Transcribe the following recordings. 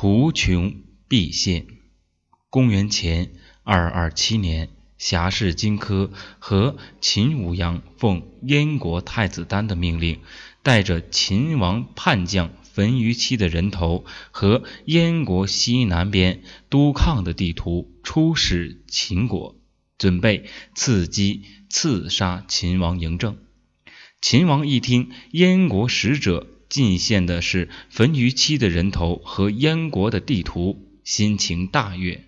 图穷匕现。公元前二二七年，侠士荆轲和秦舞阳奉燕国太子丹的命令，带着秦王叛将焚于期的人头和燕国西南边督亢的地图出使秦国，准备伺机刺杀秦王嬴政。秦王一听燕国使者进献的是焚于期的人头和燕国的地图，心情大悦。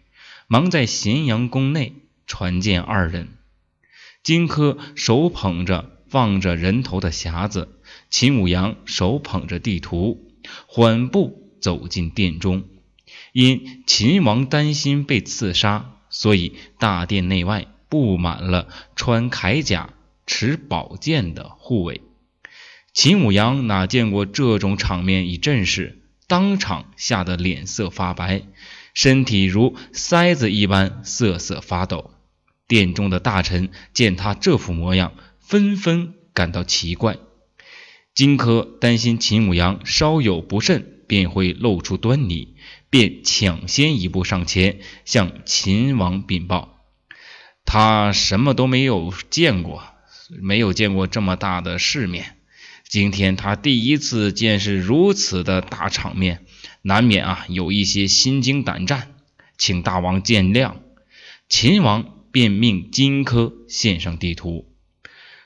忙在咸阳宫内传见二人，荆轲手捧着放着人头的匣子，秦舞阳手捧着地图，缓步走进殿中。因秦王担心被刺杀，所以大殿内外布满了穿铠甲、持宝剑的护卫。秦舞阳哪见过这种场面与阵势，当场吓得脸色发白。身体如筛子一般瑟瑟发抖，殿中的大臣见他这副模样，纷纷感到奇怪。荆轲担心秦舞阳稍有不慎便会露出端倪，便抢先一步上前向秦王禀报：他什么都没有见过，没有见过这么大的世面，今天他第一次见识如此的大场面。难免啊，有一些心惊胆战，请大王见谅。秦王便命荆轲献上地图，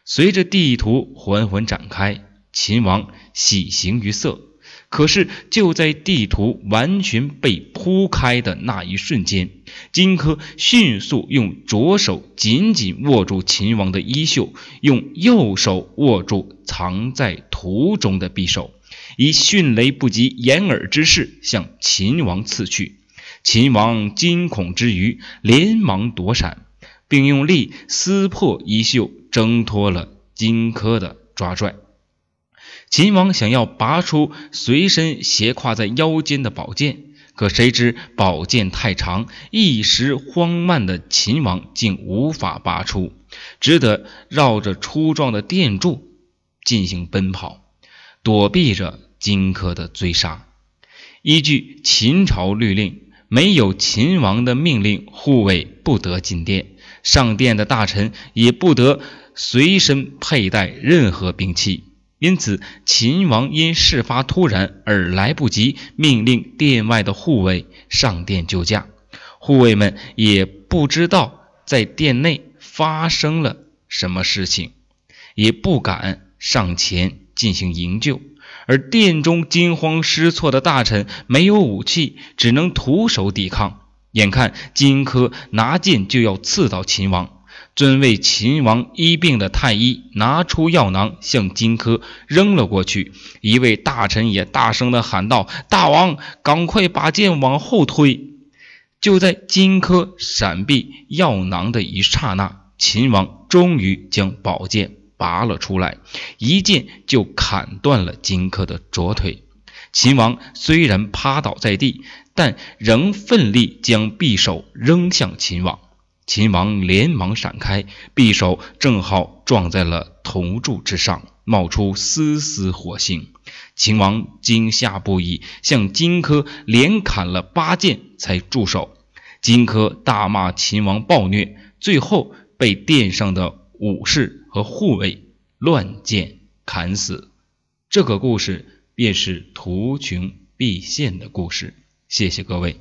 随着地图缓缓展开，秦王喜形于色。可是就在地图完全被铺开的那一瞬间，荆轲迅速用左手紧紧握住秦王的衣袖，用右手握住藏在图中的匕首。以迅雷不及掩耳之势向秦王刺去，秦王惊恐之余，连忙躲闪，并用力撕破衣袖，挣脱了荆轲的抓拽。秦王想要拔出随身斜挎在腰间的宝剑，可谁知宝剑太长，一时慌慢的秦王竟无法拔出，只得绕着粗壮的殿柱进行奔跑。躲避着荆轲的追杀。依据秦朝律令，没有秦王的命令，护卫不得进殿；上殿的大臣也不得随身佩戴任何兵器。因此，秦王因事发突然而来不及命令殿外的护卫上殿救驾，护卫们也不知道在殿内发生了什么事情，也不敢上前。进行营救，而殿中惊慌失措的大臣没有武器，只能徒手抵抗。眼看荆轲拿剑就要刺到秦王，尊为秦王医病的太医拿出药囊向荆轲扔了过去。一位大臣也大声地喊道：“大王，赶快把剑往后推！”就在荆轲闪避药囊的一刹那，秦王终于将宝剑。拔了出来，一剑就砍断了荆轲的左腿。秦王虽然趴倒在地，但仍奋力将匕首扔向秦王。秦王连忙闪开，匕首正好撞在了铜柱之上，冒出丝丝火星。秦王惊吓不已，向荆轲连砍了八剑才住手。荆轲大骂秦王暴虐，最后被殿上的武士。和护卫乱箭砍死，这个故事便是图穷匕现的故事。谢谢各位。